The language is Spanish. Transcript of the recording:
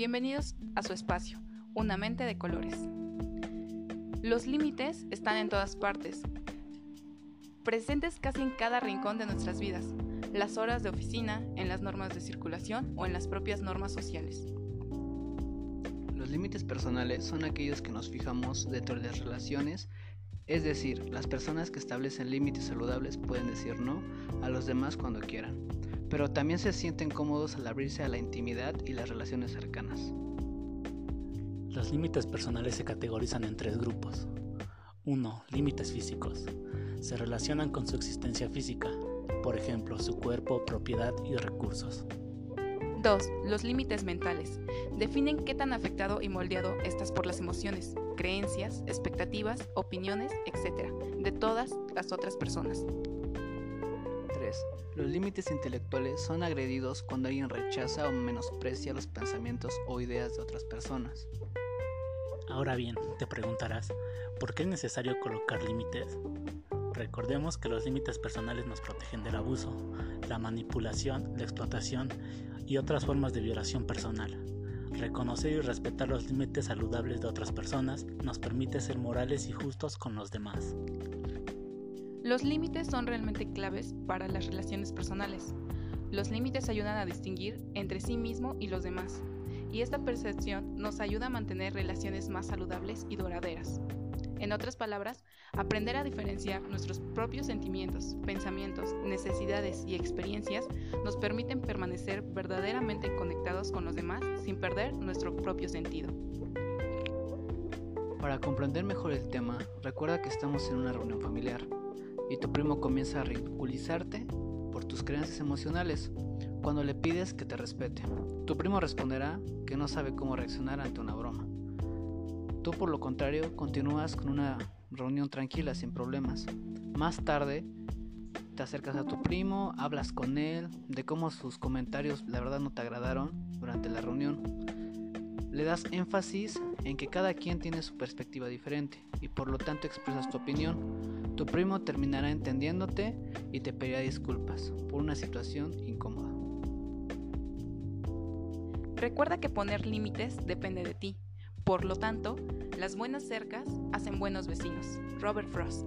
Bienvenidos a su espacio, una mente de colores. Los límites están en todas partes, presentes casi en cada rincón de nuestras vidas, las horas de oficina, en las normas de circulación o en las propias normas sociales. Los límites personales son aquellos que nos fijamos dentro de las relaciones, es decir, las personas que establecen límites saludables pueden decir no a los demás cuando quieran pero también se sienten cómodos al abrirse a la intimidad y las relaciones cercanas. Los límites personales se categorizan en tres grupos. 1. Límites físicos. Se relacionan con su existencia física, por ejemplo, su cuerpo, propiedad y recursos. 2. Los límites mentales. Definen qué tan afectado y moldeado estás por las emociones, creencias, expectativas, opiniones, etc. de todas las otras personas. Los límites intelectuales son agredidos cuando alguien rechaza o menosprecia los pensamientos o ideas de otras personas. Ahora bien, te preguntarás, ¿por qué es necesario colocar límites? Recordemos que los límites personales nos protegen del abuso, la manipulación, la explotación y otras formas de violación personal. Reconocer y respetar los límites saludables de otras personas nos permite ser morales y justos con los demás. Los límites son realmente claves para las relaciones personales. Los límites ayudan a distinguir entre sí mismo y los demás, y esta percepción nos ayuda a mantener relaciones más saludables y duraderas. En otras palabras, aprender a diferenciar nuestros propios sentimientos, pensamientos, necesidades y experiencias nos permiten permanecer verdaderamente conectados con los demás sin perder nuestro propio sentido. Para comprender mejor el tema, recuerda que estamos en una reunión familiar y tu primo comienza a ridiculizarte por tus creencias emocionales cuando le pides que te respete. Tu primo responderá que no sabe cómo reaccionar ante una broma. Tú por lo contrario continúas con una reunión tranquila sin problemas. Más tarde te acercas a tu primo, hablas con él de cómo sus comentarios la verdad no te agradaron durante la reunión. Le das énfasis en que cada quien tiene su perspectiva diferente y por lo tanto expresas tu opinión tu primo terminará entendiéndote y te pedirá disculpas por una situación incómoda. Recuerda que poner límites depende de ti. Por lo tanto, las buenas cercas hacen buenos vecinos. Robert Frost.